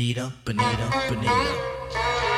Bonita, bonita, bonita.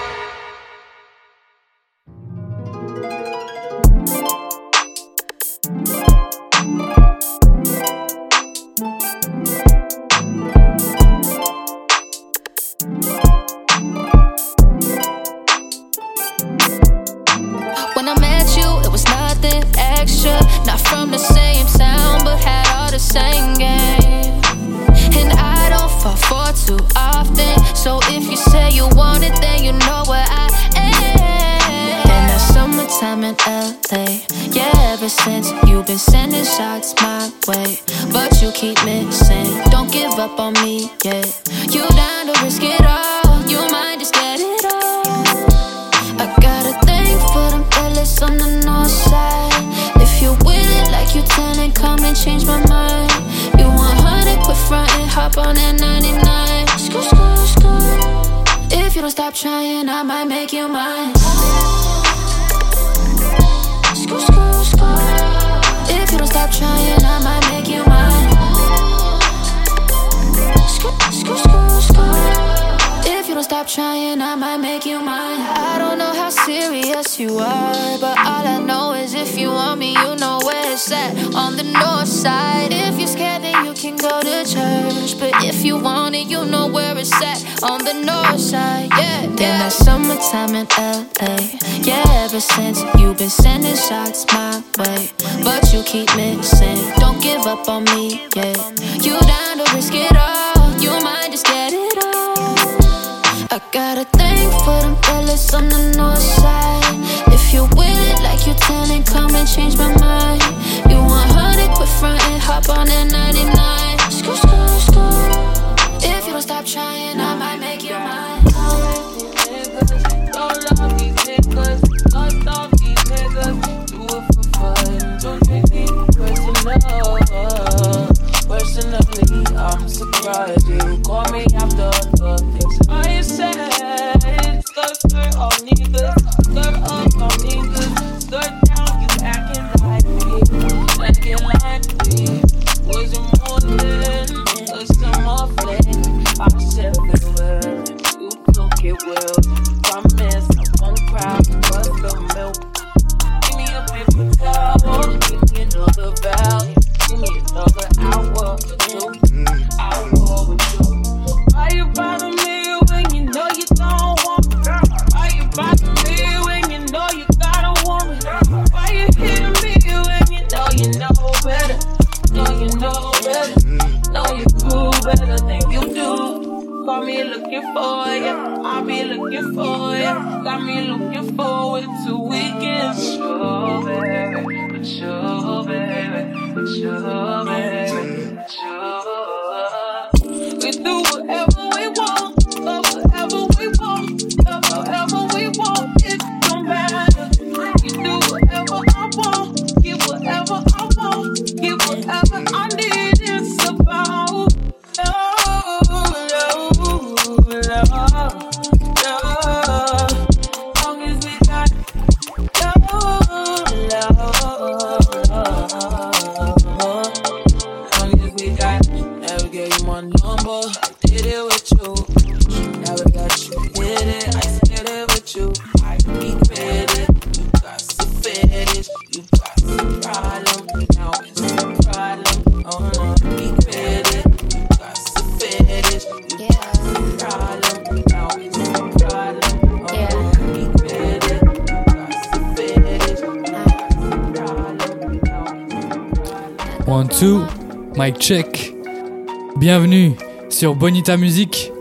Bonita Music,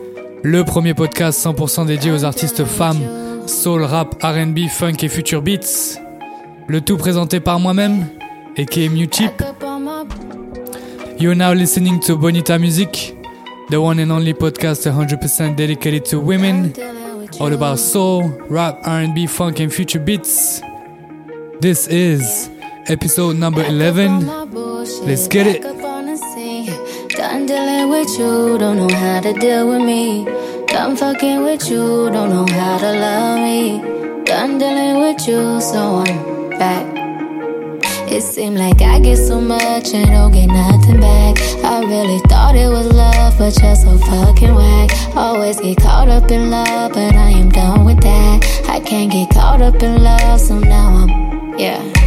le premier podcast 100% dédié aux artistes femmes, soul, rap, RB, funk et future beats. Le tout présenté par moi-même, et qui est Mewchip. You're now listening to Bonita Music, the one and only podcast 100% dedicated to women, all about soul, rap, RB, funk and future beats. This is episode number 11. Let's get it. fucking with you, don't know how to deal with me. Done fucking with you, don't know how to love me. Done dealing with you, so I'm back. It seemed like I get so much and don't get nothing back. I really thought it was love, but you're so fucking whack. Always get caught up in love, but I am done with that. I can't get caught up in love, so now I'm, yeah.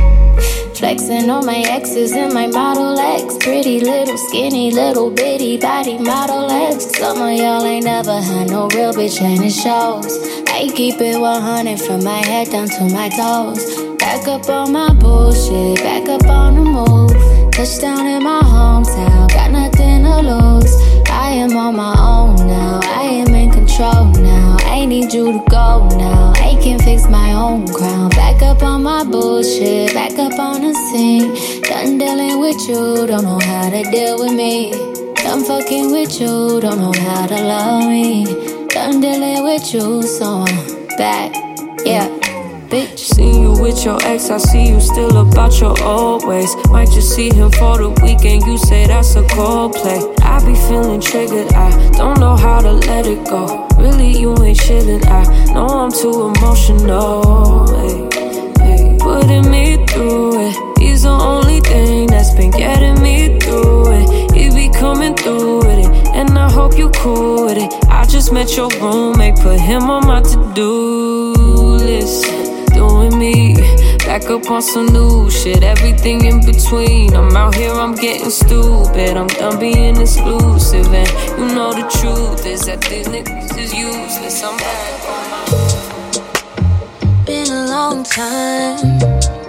Flexing on my exes and my Model X. Pretty little skinny little bitty body Model X. Some of y'all ain't never had no real bitch and it shows. I keep it 100 from my head down to my toes. Back up on my bullshit, back up on the move. Touchdown in my hometown, got nothing to lose. I am on my own now, I am in control. I need you to go now, I can fix my own crown. Back up on my bullshit, back up on the scene. Done dealing with you, don't know how to deal with me. Done fucking with you, don't know how to love me. Done dealing with you, so I'm back, yeah bitch. See you with your ex, I see you still about your old ways. Might just see him for the weekend, you say that's a cold play. I be feeling triggered, I don't know how to let it go. Really, you ain't chillin', I know I'm too emotional. Hey, hey. Putting me through it, he's the only thing that's been getting me through it. He be coming through with it, and I hope you cool with it. I just met your roommate, put him on my to do list doing me. Back up on some new shit, everything in between. I'm out here, I'm getting stupid. I'm done being exclusive. And you know the truth is that these niggas is useless. I'm back on my. Been a long time.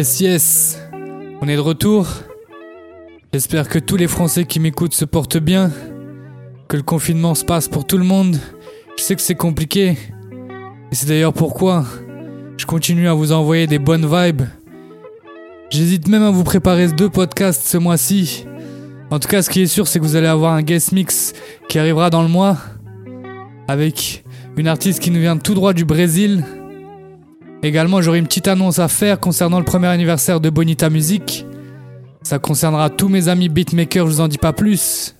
Yes, yes, on est de retour. J'espère que tous les Français qui m'écoutent se portent bien, que le confinement se passe pour tout le monde. Je sais que c'est compliqué, et c'est d'ailleurs pourquoi je continue à vous envoyer des bonnes vibes. J'hésite même à vous préparer deux podcasts ce mois-ci. En tout cas, ce qui est sûr, c'est que vous allez avoir un guest mix qui arrivera dans le mois avec une artiste qui nous vient tout droit du Brésil. Également, j'aurai une petite annonce à faire concernant le premier anniversaire de Bonita Music. Ça concernera tous mes amis beatmakers, je vous en dis pas plus.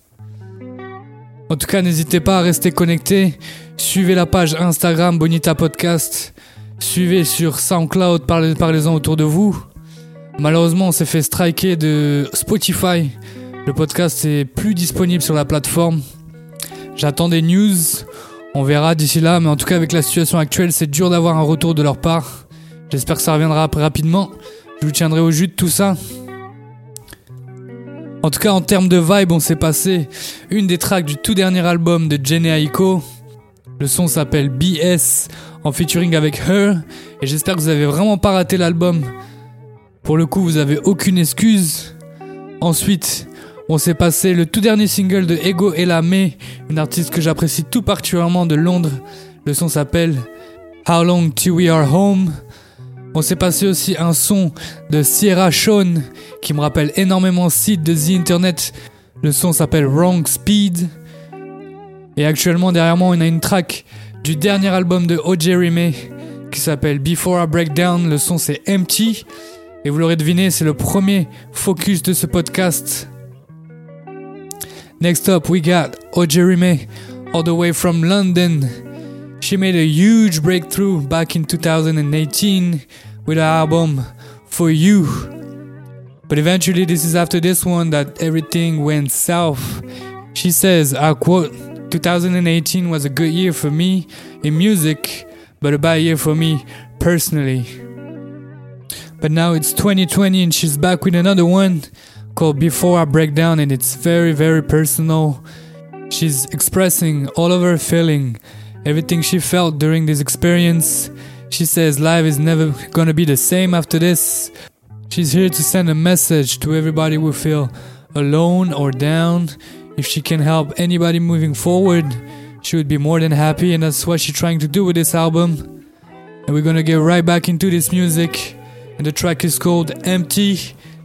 En tout cas, n'hésitez pas à rester connecté. Suivez la page Instagram Bonita Podcast. Suivez sur SoundCloud, parlez- parlez-en autour de vous. Malheureusement, on s'est fait striker de Spotify. Le podcast est plus disponible sur la plateforme. J'attends des news. On verra d'ici là, mais en tout cas avec la situation actuelle, c'est dur d'avoir un retour de leur part. J'espère que ça reviendra après rapidement. Je vous tiendrai au jus de tout ça. En tout cas, en termes de vibe, on s'est passé une des tracks du tout dernier album de Jenny Aiko. Le son s'appelle BS en featuring avec Her et j'espère que vous avez vraiment pas raté l'album. Pour le coup, vous avez aucune excuse. Ensuite, on s'est passé le tout dernier single de Ego et la May, une artiste que j'apprécie tout particulièrement de Londres. Le son s'appelle How Long Till We Are Home. On s'est passé aussi un son de Sierra Sean qui me rappelle énormément Sid de The Internet. Le son s'appelle Wrong Speed. Et actuellement derrière moi on a une track du dernier album de O.J. May qui s'appelle Before I Break Down. Le son c'est Empty. Et vous l'aurez deviné, c'est le premier focus de ce podcast. Next up, we got Ojerime, all the way from London. She made a huge breakthrough back in 2018 with her album For You. But eventually, this is after this one that everything went south. She says, I quote, 2018 was a good year for me in music, but a bad year for me personally. But now it's 2020 and she's back with another one called Before I Break Down, and it's very, very personal. She's expressing all of her feeling, everything she felt during this experience. She says life is never gonna be the same after this. She's here to send a message to everybody who feel alone or down. If she can help anybody moving forward, she would be more than happy, and that's what she's trying to do with this album. And we're gonna get right back into this music. And the track is called Empty.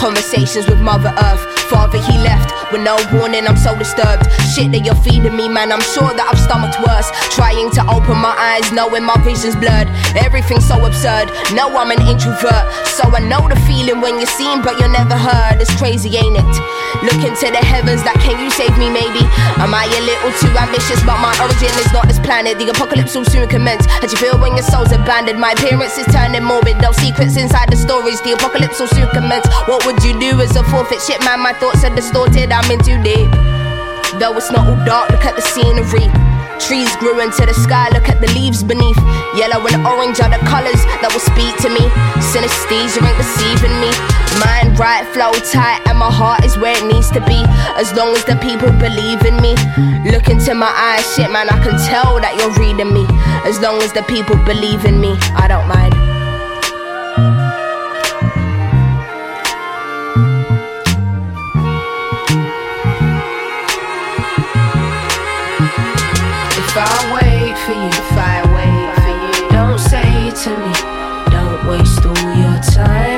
conversations with Mother Earth. Father, he left with no warning. I'm so disturbed. Shit that you're feeding me, man. I'm sure that I've stomached worse. Trying to open my eyes, knowing my vision's blurred. Everything's so absurd. No, I'm an introvert, so I know the feeling when you're seen, but you're never heard. It's crazy, ain't it? Looking to the heavens, like, can you save me, maybe? Am I a little too ambitious? But my origin is not this planet. The apocalypse will soon commence. How you feel when your soul's abandoned? My appearance is turning morbid. No secrets inside the stories. The apocalypse will soon commence. What would you do as a forfeit? Shit, man, my thoughts are distorted. I'm in too deep. Though it's not all dark, look at the scenery. Trees grew into the sky, look at the leaves beneath. Yellow and orange are the colors that will speak to me. Synesthesia ain't deceiving me. Mind right, flow tight, and my heart is where it needs to be. As long as the people believe in me. Look into my eyes, shit, man, I can tell that you're reading me. As long as the people believe in me, I don't mind. I wait for you, if I wait for you, don't say to me, don't waste all your time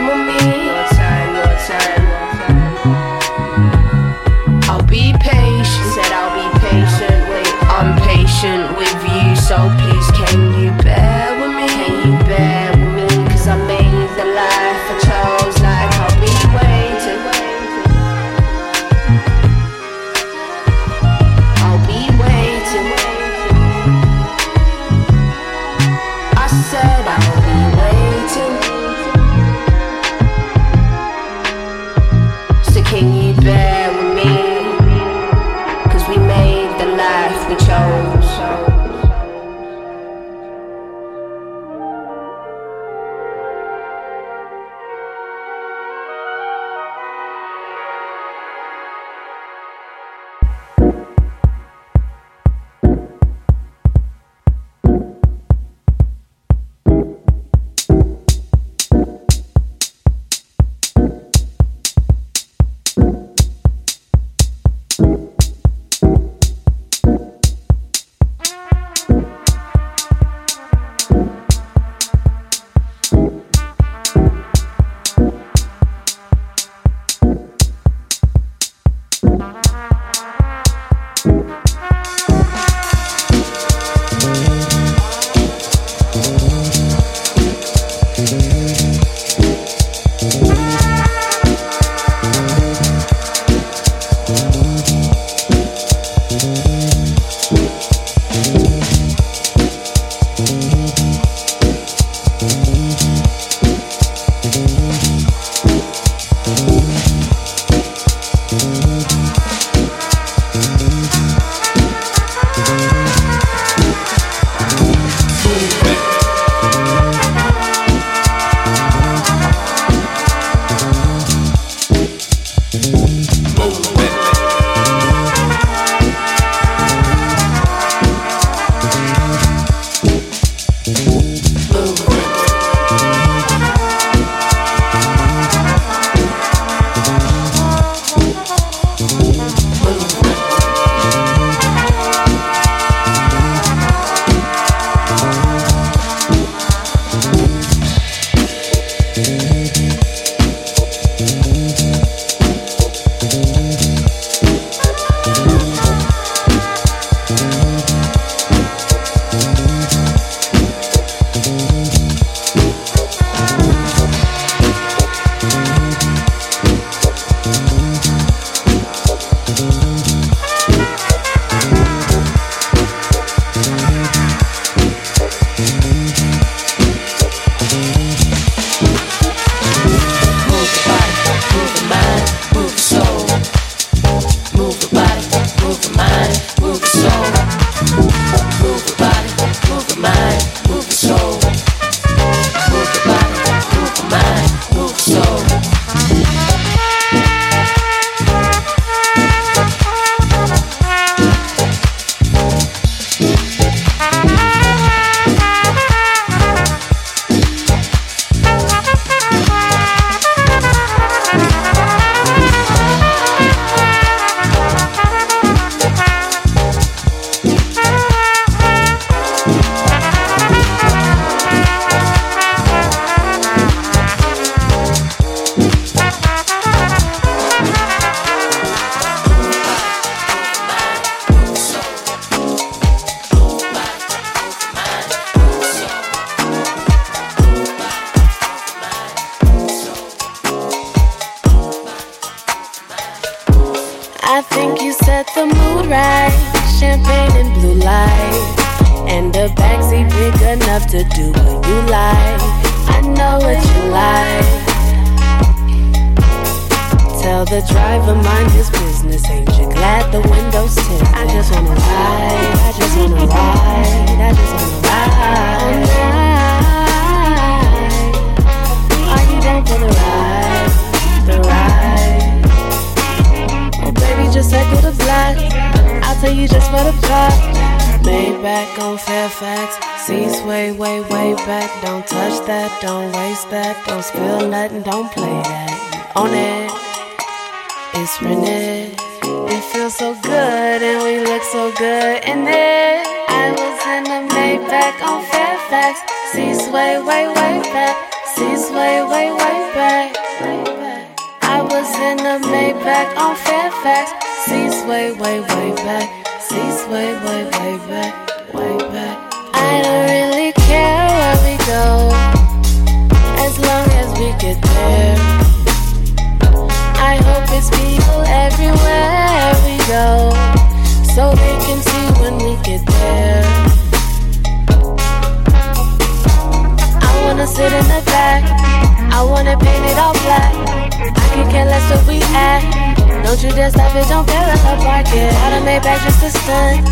Don't you dare stop it, don't fail in the parking. All the Maybach just a stunt.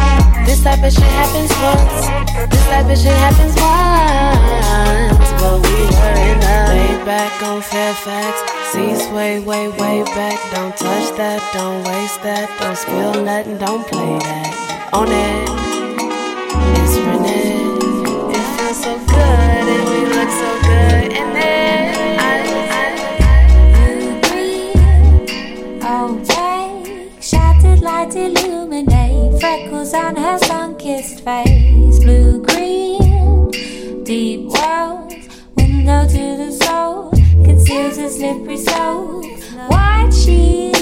This type of shit happens once. This type of shit happens once. But we were in a way back on Fairfax. Seats way, way, way back. Don't touch that, don't waste that. Don't spill nothing, don't play that. On it, it's running. It feels so good. freckles on her sun-kissed face. Blue green, deep wells, window to the soul, conceals a slippery soul. White sheet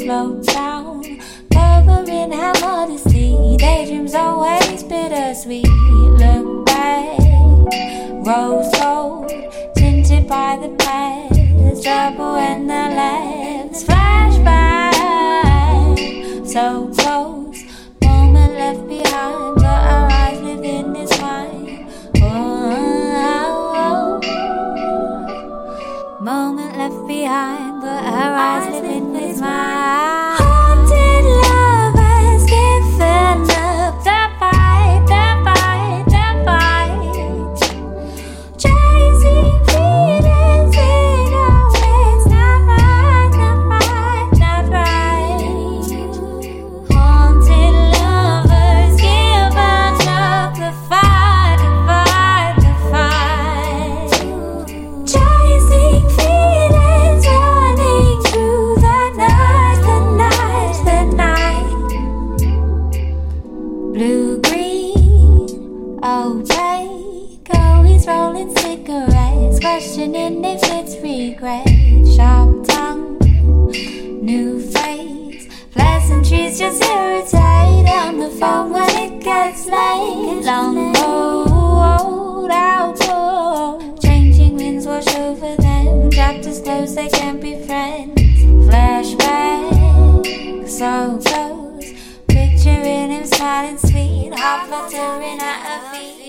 float down, covering her modesty. Daydreams always bittersweet. Look back, rose gold, tinted by the past, the trouble and the laughs. Flashback so behind, but her eyes lit his mine. just irritate on the phone when it gets late. Long road outdoor. Changing winds wash over them. Trapped as close, they can't be friends. Flashback, so close. Picturing him smiling sweet, half fluttering at her feet.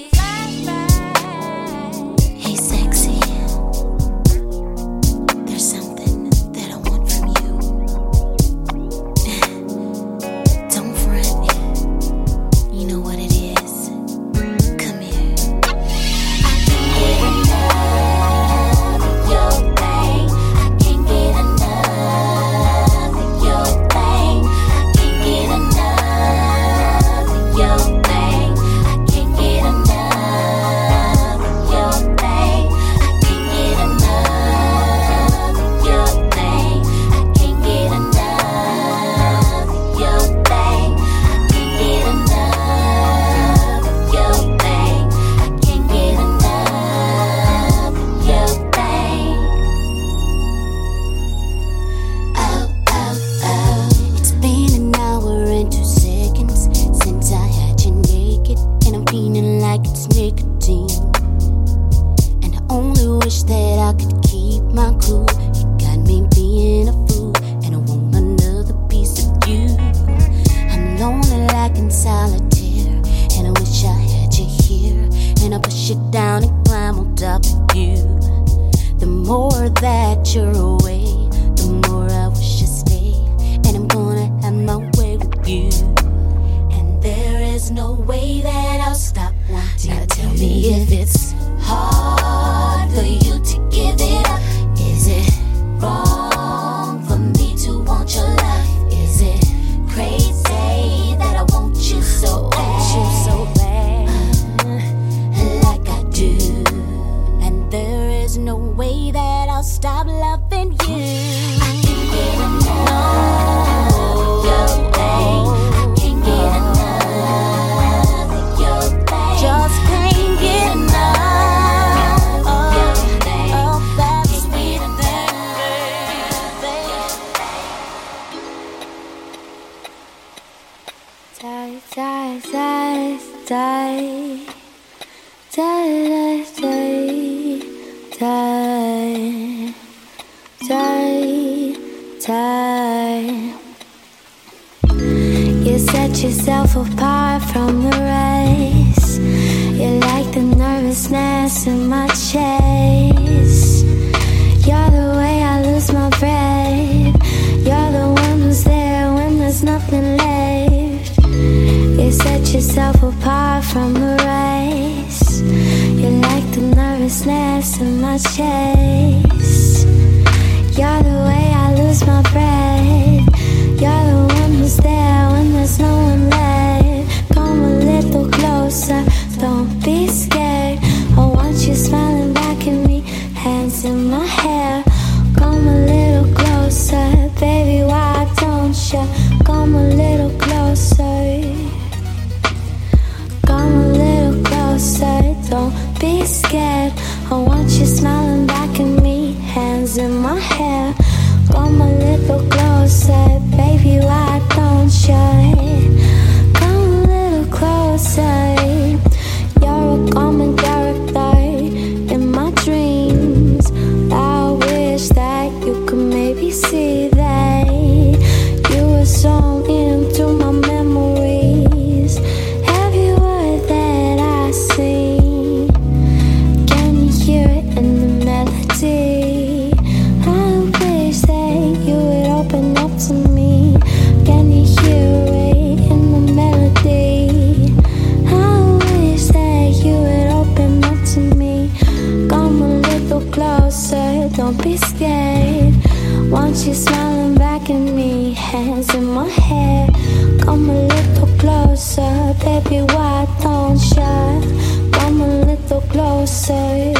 Closer, baby, why don't you? Come a little closer.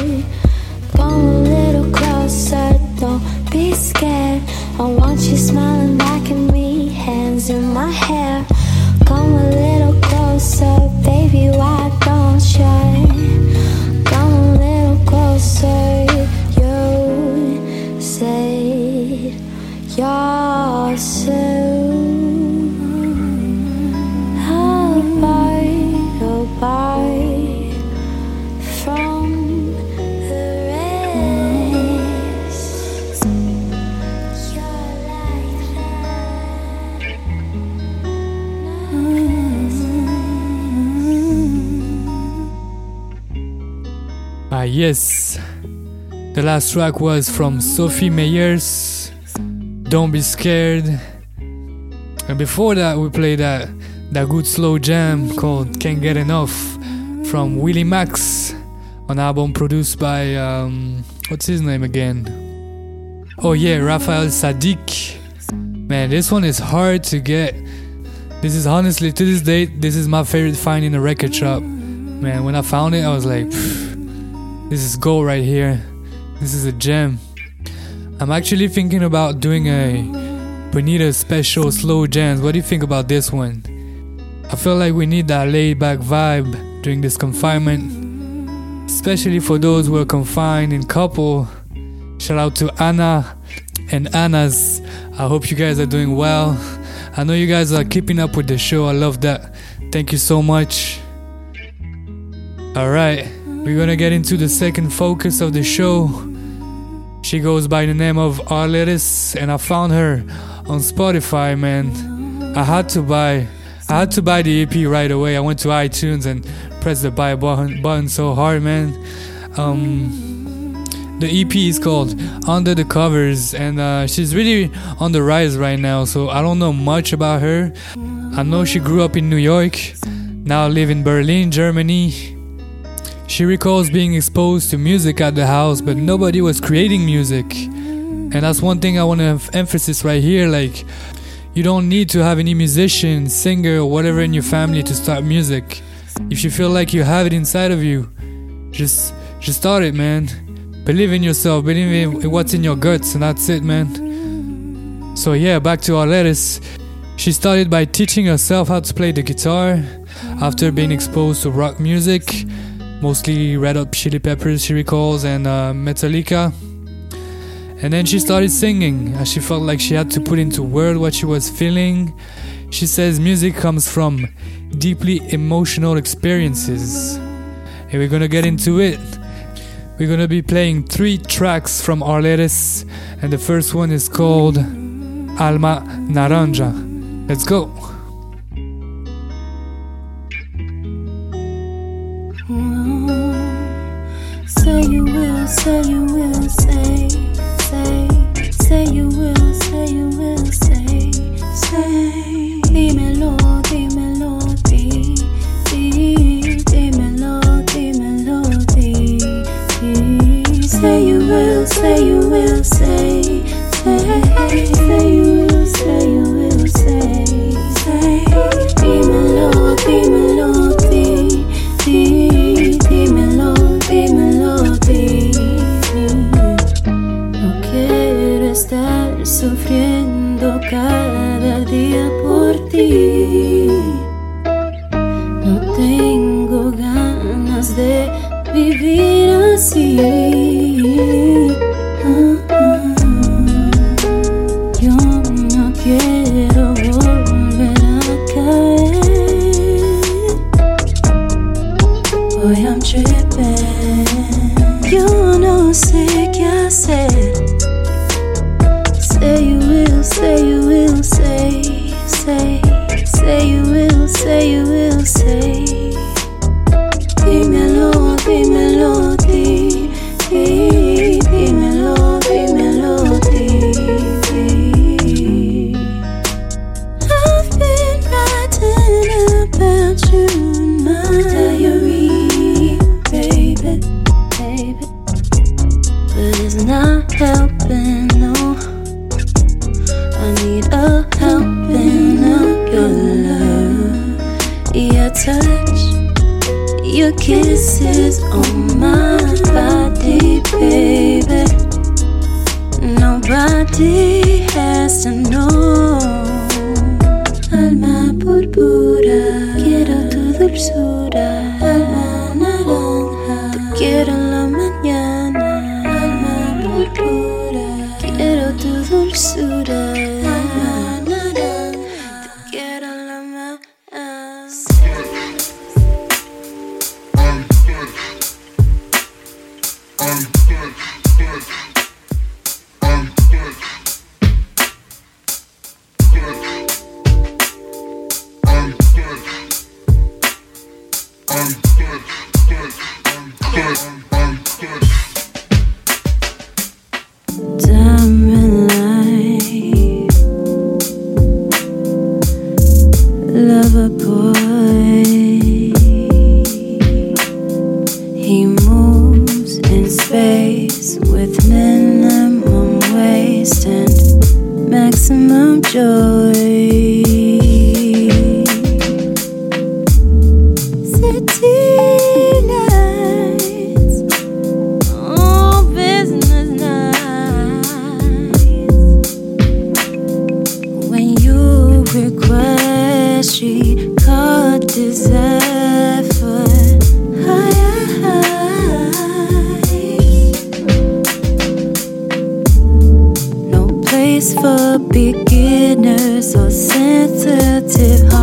Come a little closer, don't be scared. I want you smiling back at me, hands in my hair. Yes. The last track was from Sophie Meyers, Don't Be Scared. And before that, we played that, that good slow jam called Can't Get Enough from Willie Max, an album produced by, um, what's his name again? Oh, yeah, Raphael Saadiq. Man, this one is hard to get. This is honestly, to this date, this is my favorite find in a record shop. Man, when I found it, I was like, "Pff, this is gold right here. This is a gem. I'm actually thinking about doing a Bonita special slow jams. What do you think about this one? I feel like we need that laid back vibe during this confinement, especially for those who are confined in couple. Shout out to Anna and Anna's. I hope you guys are doing well. I know you guys are keeping up with the show. I love that. Thank you so much. Alright, we're gonna get into the second focus of the show. She goes by the name of Arletis, and I found her on Spotify, man. I had to buy I had to buy the EP right away. I went to iTunes and pressed the buy button, button so hard, man. Um The EP is called Under the Covers, and uh, she's really on the rise right now. So I don't know much about her. I know she grew up in New York, now live in Berlin, Germany. She recalls being exposed to music at the house, but nobody was creating music. And that's one thing I want to emphasize right here. Like, you don't need to have any musician, singer, or whatever in your family to start music. If you feel like you have it inside of you, just just start it, man. Believe in yourself, believe in what's in your guts, and that's it, man. So yeah, back to Arletis. She started by teaching herself how to play the guitar after being exposed to rock music, mostly Red Hot Chili Peppers, she recalls, and uh, Metallica. And then she started singing as she felt like she had to put into words what she was feeling. She says music comes from deeply emotional experiences. And we're gonna get into it. We're gonna be playing three tracks from Arletis, and the first one is called Alma Naranja. Let's go. You will, say you will, say, say, say you will, say you will, say, say. Dímelo, dímelo, di, di, dímelo, dímelo, di, di. Say you will, say you will, say, say, say you will, say you will, say, say. Dímelo, dímelo, cada día por ti. No tengo ganas de vivir así. Say you will, say. Sensitive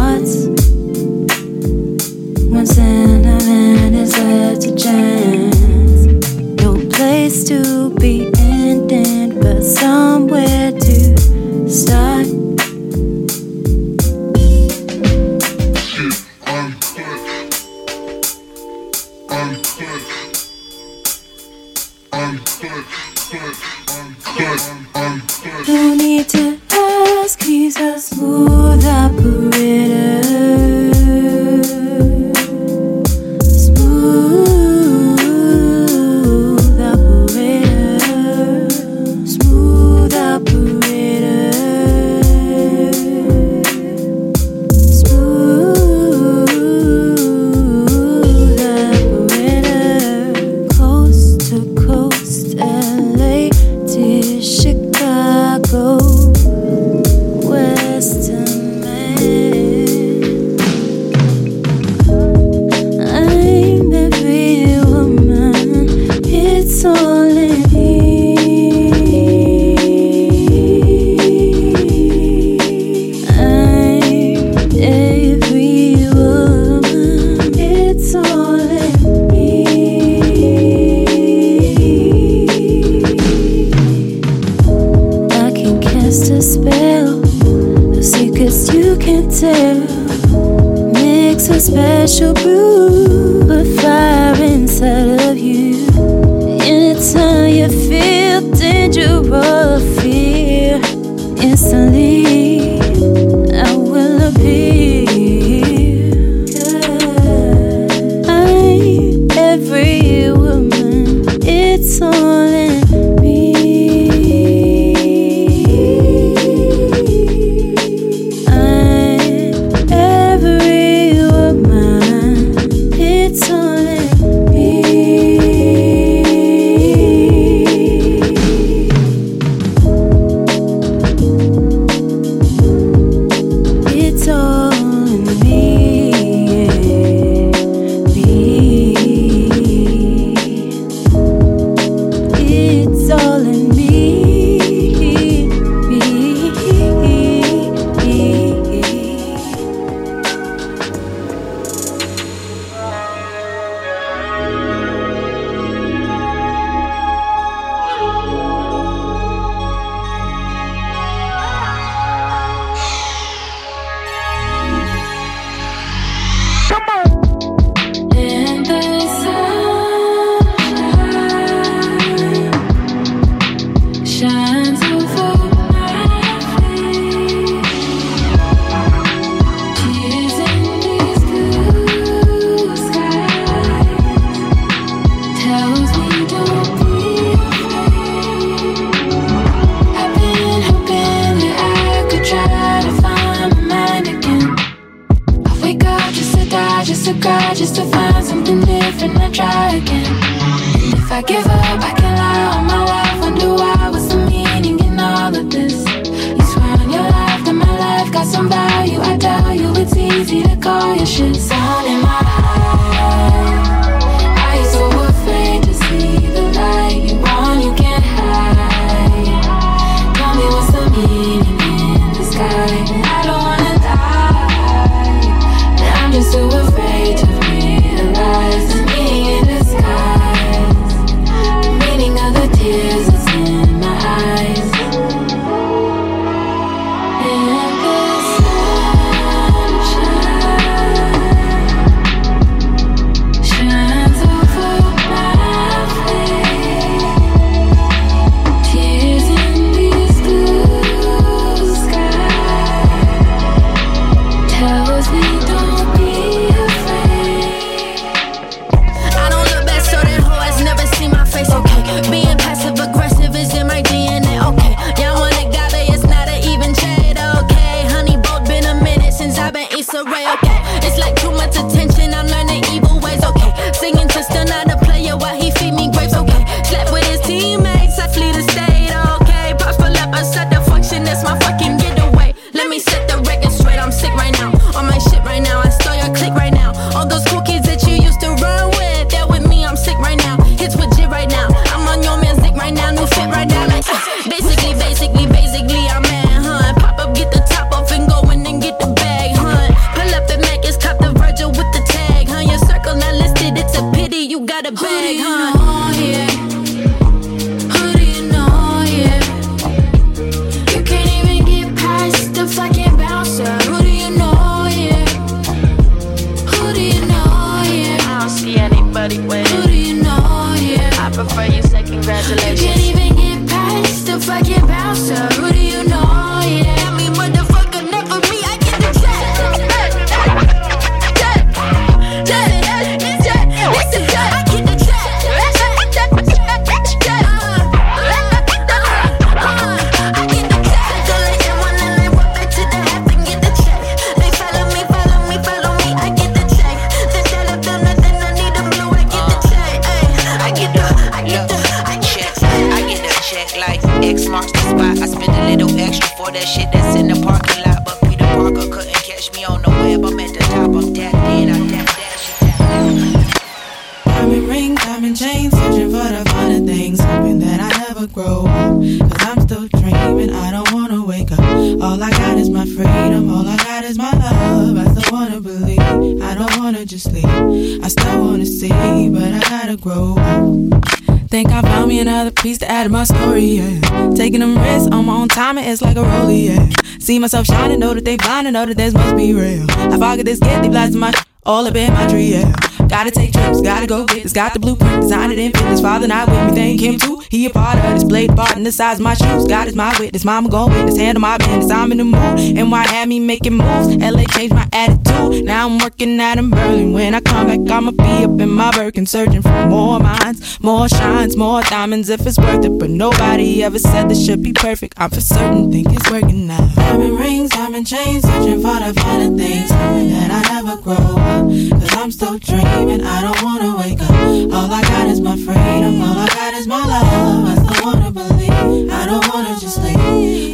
know that this must be real. I forget this get, they blasting my all up in my tree, yeah. Gotta take trips, gotta go get this. Got the blueprint, designed it in fitness. Father not with me, thank him too. He a part of blade part in the size my shoes. God is my witness, mama gon' witness. Handle my business, I'm in the mood. And why had me making moves? LA changed my attitude. Now I'm working out in Berlin. When I come back, I'ma be up in my Birkin, searching for more minds, more shines, more diamonds if it's worth it. But nobody ever said this should be perfect. I'm for certain, think it's working now. Diamond rings, diamond chains, searching for the finer things. Hoping that I never grow up. Cause I'm still dreaming, I don't wanna wake up. All I got is my freedom, all I got is my love.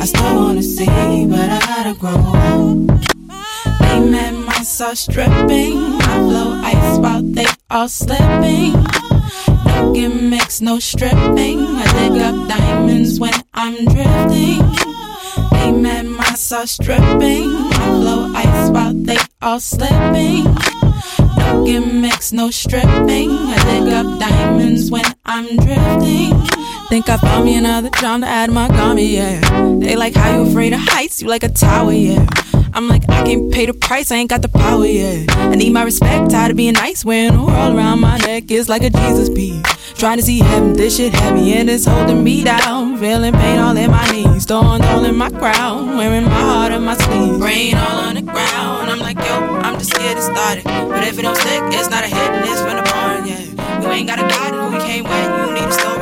I still wanna see, but I gotta grow. They met my sauce stripping. I blow ice while they all slipping. No gimmicks, no stripping. I dig up diamonds when I'm drifting. They met my sauce stripping. I blow ice while they all slipping. Gimmicks, no stripping. I dig up diamonds when I'm drifting. Think I found me another charm to add my garment, yeah. They like how you afraid of heights, you like a tower, yeah. I'm like, I can't pay the price, I ain't got the power, yeah. I need my respect, tired of being nice the world around my neck is like a Jesus piece. Trying to see heaven, this shit heavy and it's holding me down. Feeling pain all in my knees, thorns all in my crown. Wearing my heart on my sleeve, brain all on the ground. I'm like, yo, To start it. But if it don't stick, it's not a hit and it's from the barn, yeah. You ain't got a guide who we came with, you need a story,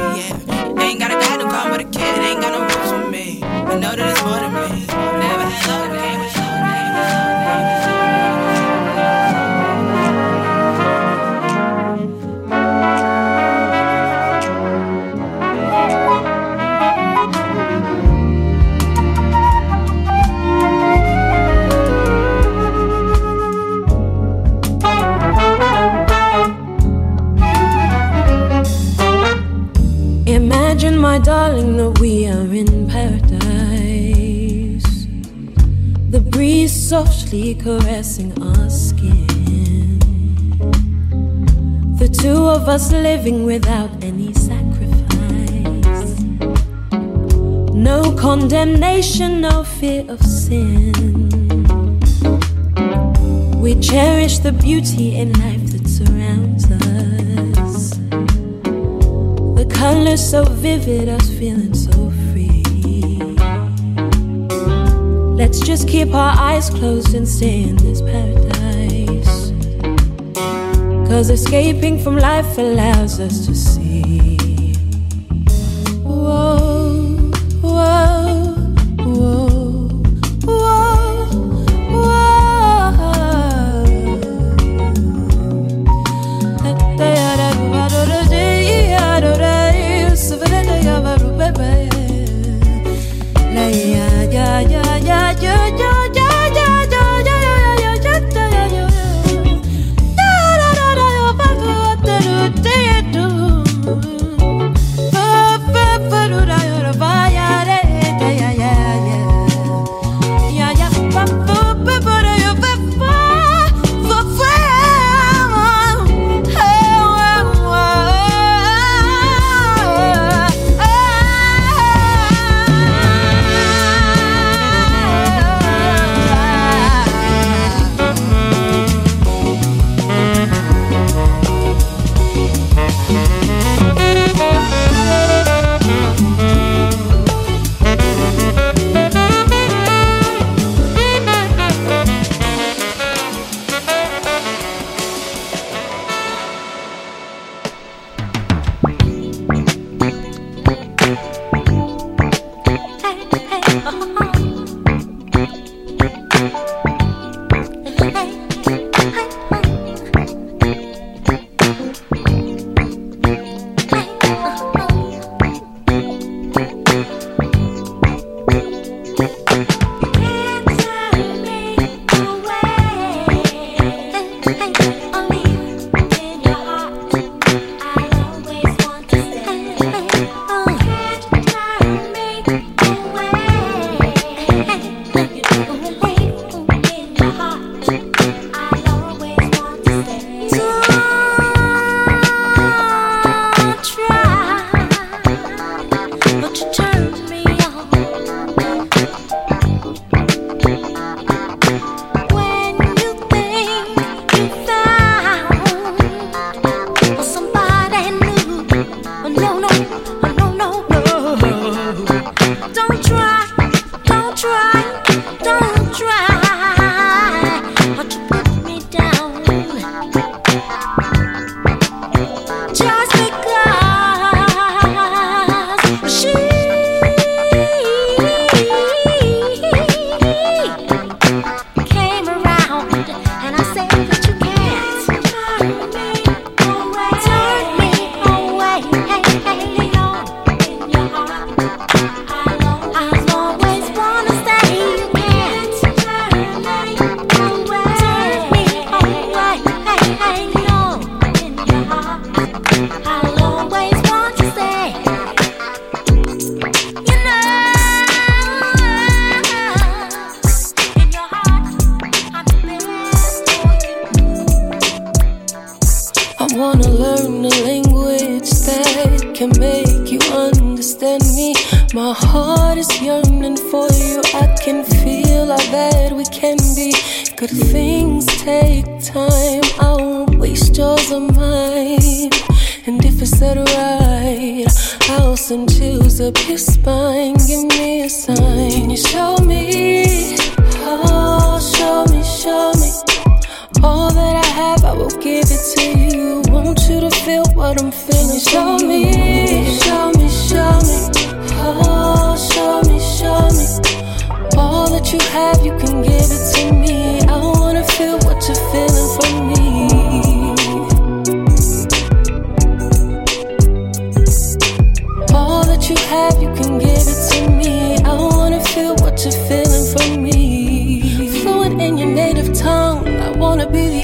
my darling, that we are in paradise. The breeze softly caressing our skin. The two of us living without any sacrifice. No condemnation, no fear of sin. We cherish the beauty in life that surrounds us. Colors so vivid, us feeling so free. Let's just keep our eyes closed and stay in this paradise. Cause escaping from life allows us to see.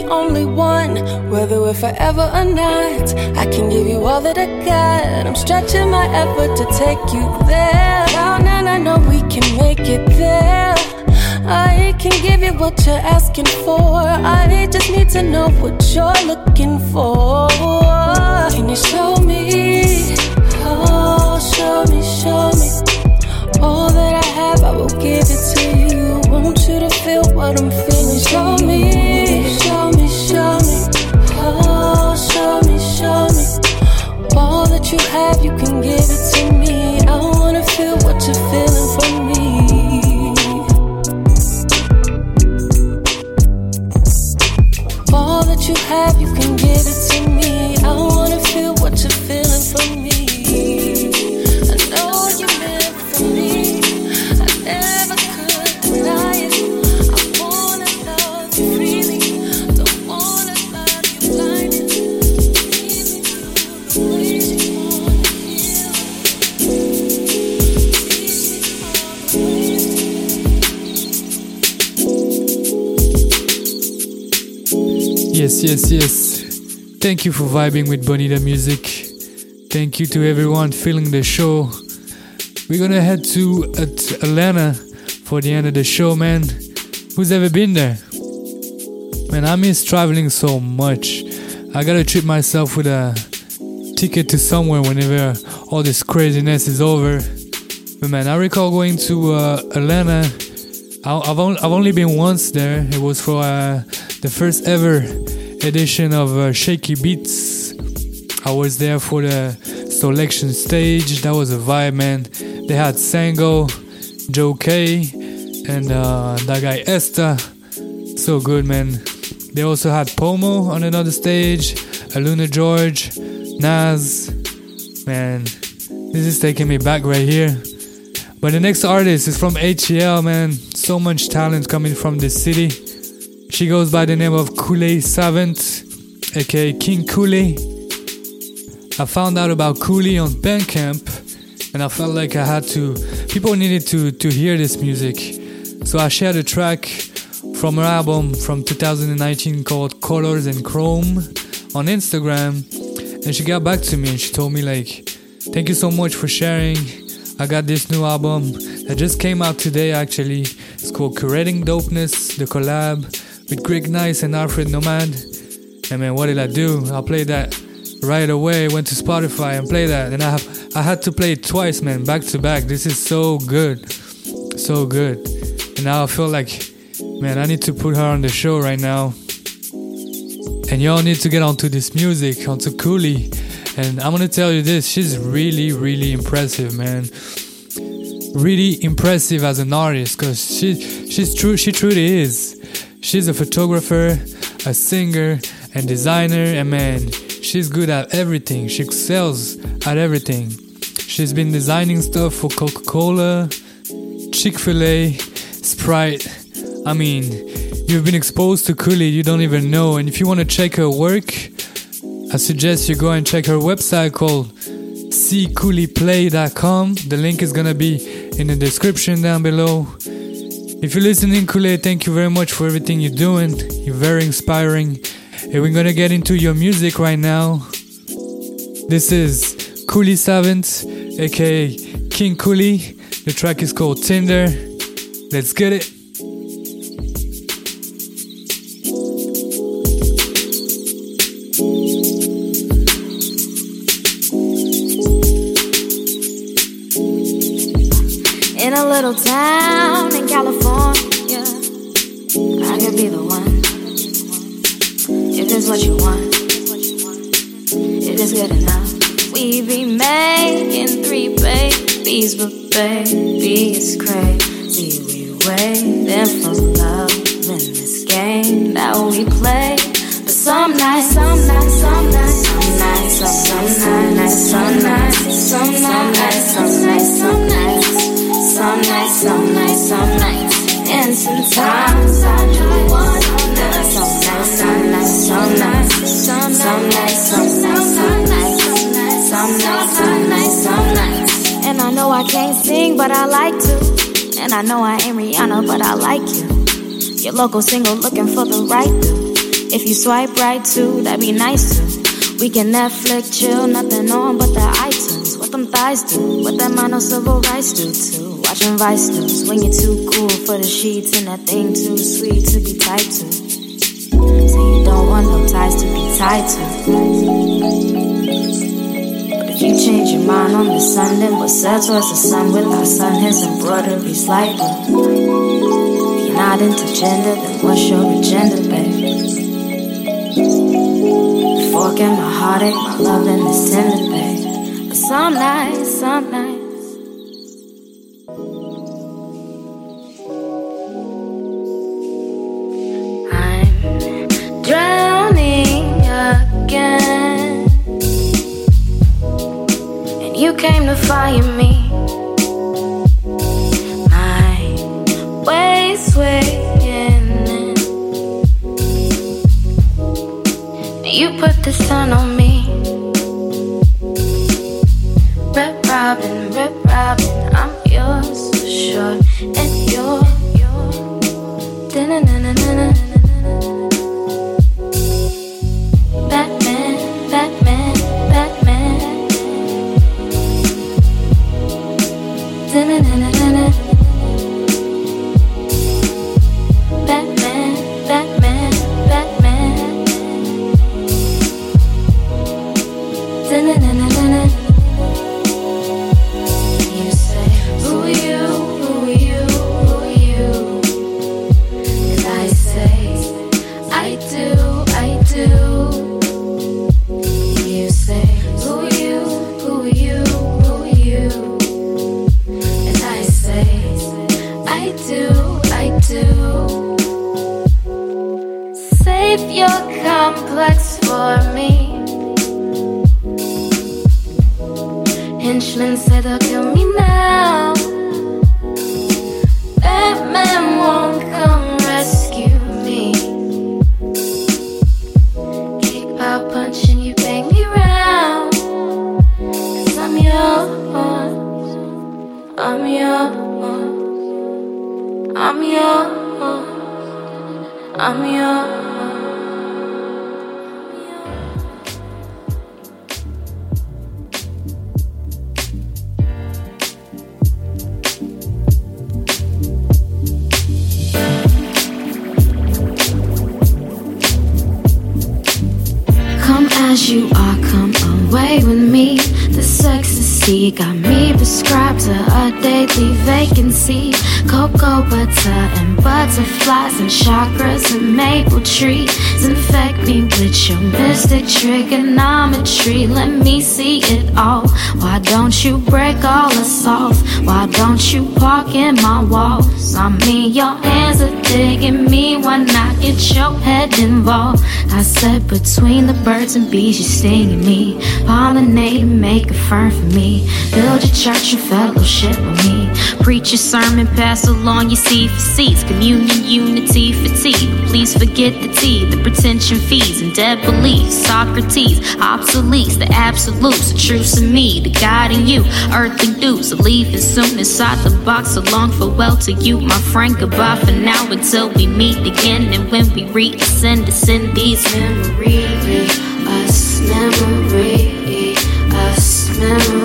Only one. Whether we're forever or not, I can give you all that I got. I'm stretching my effort to take you there. Down and I know we can make it there. I can give you what you're asking for. I just need to know what you're looking for. Can you show me? Oh, show me, show me. All that I have, I will give it to you. Want you to feel what I'm feeling. Show me, You have, you can give it to me. I wanna feel what you're feeling for me. All that you have, you can Yes, yes, yes. Thank you for vibing with Bonita Music. Thank you to everyone feeling the show. We're gonna head to at Atlanta for the end of the show, man. Who's ever been there? Man, I miss traveling so much. I gotta treat myself with a ticket to somewhere whenever all this craziness is over. But man, I recall going to uh, Atlanta. I- I've, on- I've only been once there. It was for uh, the first ever edition of uh, Shaky Beats. I was there for the Soulection stage. That was a vibe, man. They had Sango, Joe Kay, and uh, that guy Esta. So good, man. They also had Pomo on another stage, Aluna George, Nas. Man, this is taking me back right here. But the next artist is from HCL, man. So much talent coming from this city. She goes by the name of Kool Savant, aka King Kooley. I found out about Kooley on Bandcamp, and I felt like I had to. People needed to to hear this music, so I shared a track from her album from 2019 called Colors and Chrome on Instagram, and she got back to me and she told me like, "Thank you so much for sharing. I got this new album that just came out today actually. It's called Curating Dopeness, the collab with Greg Nice and Alfred Nomad. And man, what did I do? I played that right away. Went to Spotify and played that, and I have I had to play it twice, man, back to back. This is so good, so good. And now I feel like, man, I need to put her on the show right now. And y'all need to get onto this music, onto Cooley. And I'm gonna tell you this, she's really, really impressive, man. really impressive as an artist because she she's true she truly is. She's a photographer, a singer, and designer, and man, she's good at everything. She excels at everything. She's been designing stuff for Coca-Cola, Chick-fil-A, Sprite. I mean, you've been exposed to Cooley, you don't even know. And if you want to check her work, I suggest you go and check her website called ccooleyplay.com. The link is gonna be in the description down below. If you're listening, Kule, thank you very much for everything you're doing. You're very inspiring. And we're gonna get into your music right now. This is Cooley Savant, aka King Cooley. The track is called Tinder. Let's get it. Waiting for love in this game that we play. But some nights, some nights, some nights, some nights, some nights, some nights, some nights, some nights, some nights, some nights, some nights, some nights, and sometimes I do wonder. Some nights, some nights, some nights, some nights, some nights, some nights, some nights, some nights, some nights. And I know I can't sing, but I like to. And I know I ain't Rihanna, but I like you. Your local single looking for the right. If you swipe right too, that'd be nice too. We can Netflix chill, nothing on but the iTunes. What them thighs do, what that mono civil rights do too. Watching Vice News when you're too cool for the sheets and that thing too sweet to be tied to. So you don't want no ties to be tied to. You change your mind on the sun, then we'll sail towards the sun with our sun, his embroideries like If you're not into gender, then what's your agenda, babe? Fork in my heartache, my loving is tender, babe. But some nights, some nights. Find me. My ways swaying in. You put the sun on me. Red Robin, Red Robin, I'm yours for sure. And you're, you're. Da-na-na-na-na-na. Batman, trigonometry. Let me see it all. Why don't you break all us off? Why don't you park in my walls? I mean, your hands are digging me. Why not get your head involved? I said, between the birds and bees, you're stinging me. Pollinate and make a fern for me. Build a church and fellowship with me. Preach your sermon, pass along your seed for seats. Communion, unity, fatigue. Please forget the tea, the pretension fees, and dead beliefs. Socrates, obsolete, the absolutes, the truths in me, the God in you. Earthly dues, leaving soon inside the box. Along farewell to you, my friend. Goodbye for now until we meet again. And when we reascend, ascend these memories. Us memory, us memory,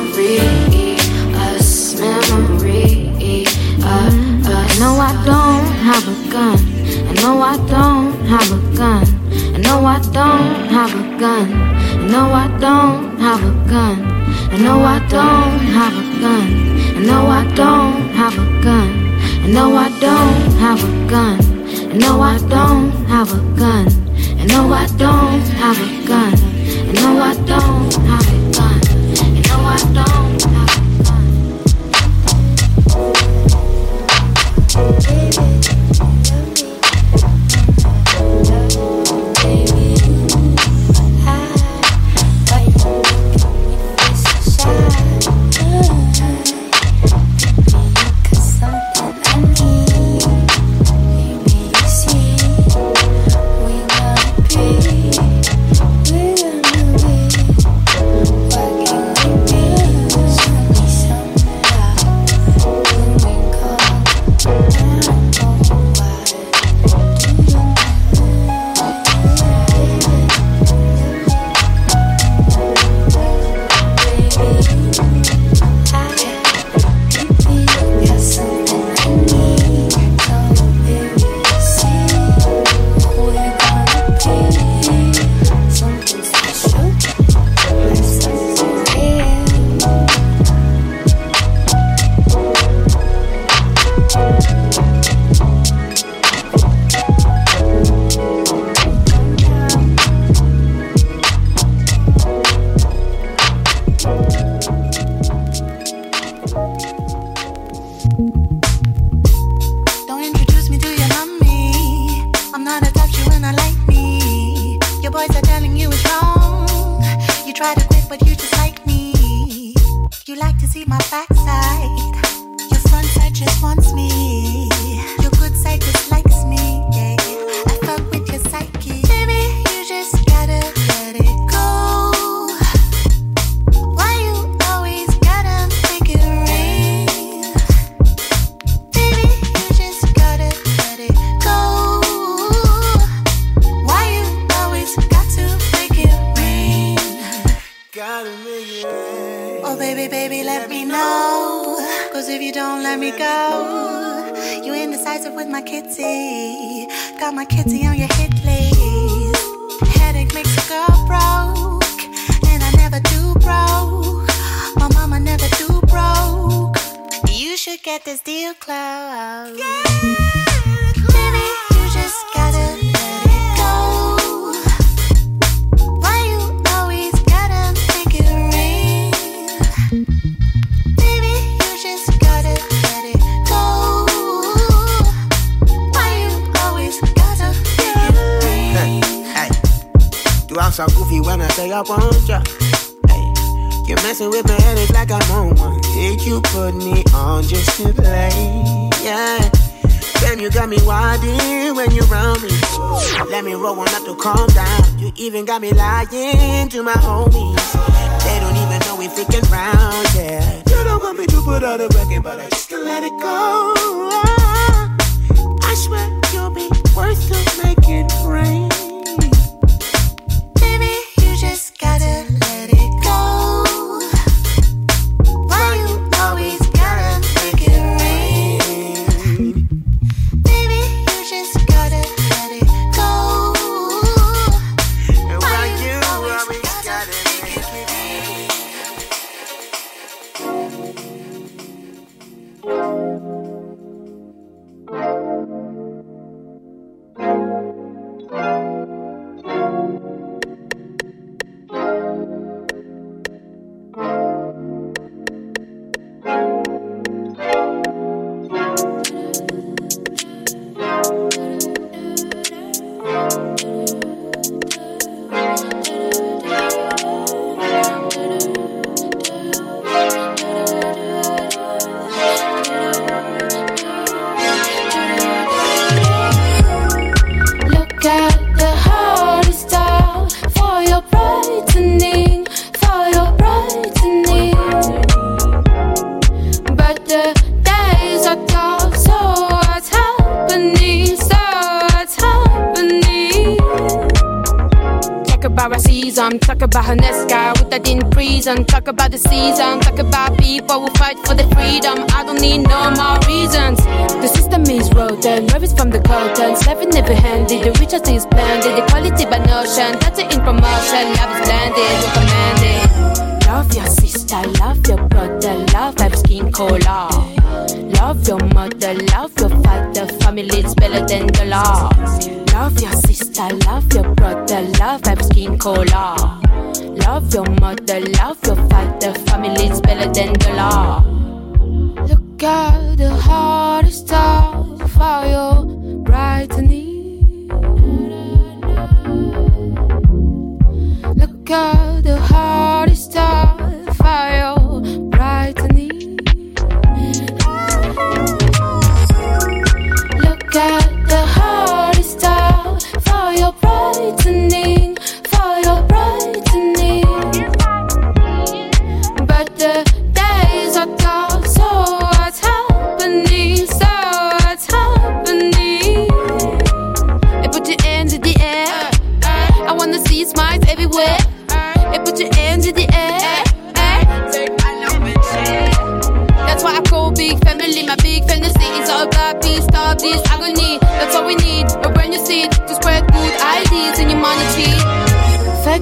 uh, no, I don't have a gun. I know I don't have a gun. I know I don't have a gun. I know I don't have a gun. I know I don't have a gun. I know I don't have a gun. I know I don't have a gun. I know I don't have a gun. I know I don't have a gun. I know I don't have a gun. I know I don't indecisive with my kitty. Got my kitty on your hit list. Headache makes a girl broke. And I never do broke. My mama never do broke. You should get this deal closed. Baby, do I'm so goofy when I say I want ya. Hey, you're messing with my head, it's like I'm on one. Did you put me on just to play? Yeah. Damn, you got me winding when you're around me. Let me roll one up to calm down. You even got me lying to my homies. They don't even know we freaking round, yeah. You don't want me to put out a record, but I just let it go. Talk about her next guy with that in prison. Talk about the season. Talk about people who fight for the freedom. I don't need no more reasons. The system is rotten. Rabbits from the curtains. Left never handed. The richest is blended. The quality by notion. That's it in promotion. Love is blended. Recommended. Love your sister. Love your brother. Love have skin color. Love your mother. Love your father. Family is better than the law. Love your sister, love your brother, love have skin color. Love your mother, love your father, family is better than the law. Look at the hardest star for your brightening. Look at the hardest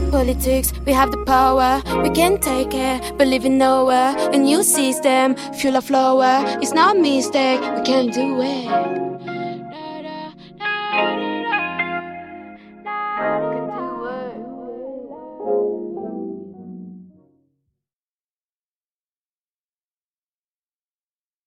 politics, we have the power. We can take it, believe in nowhere. A new system, fuel of flower. It's not a mistake, we can do it.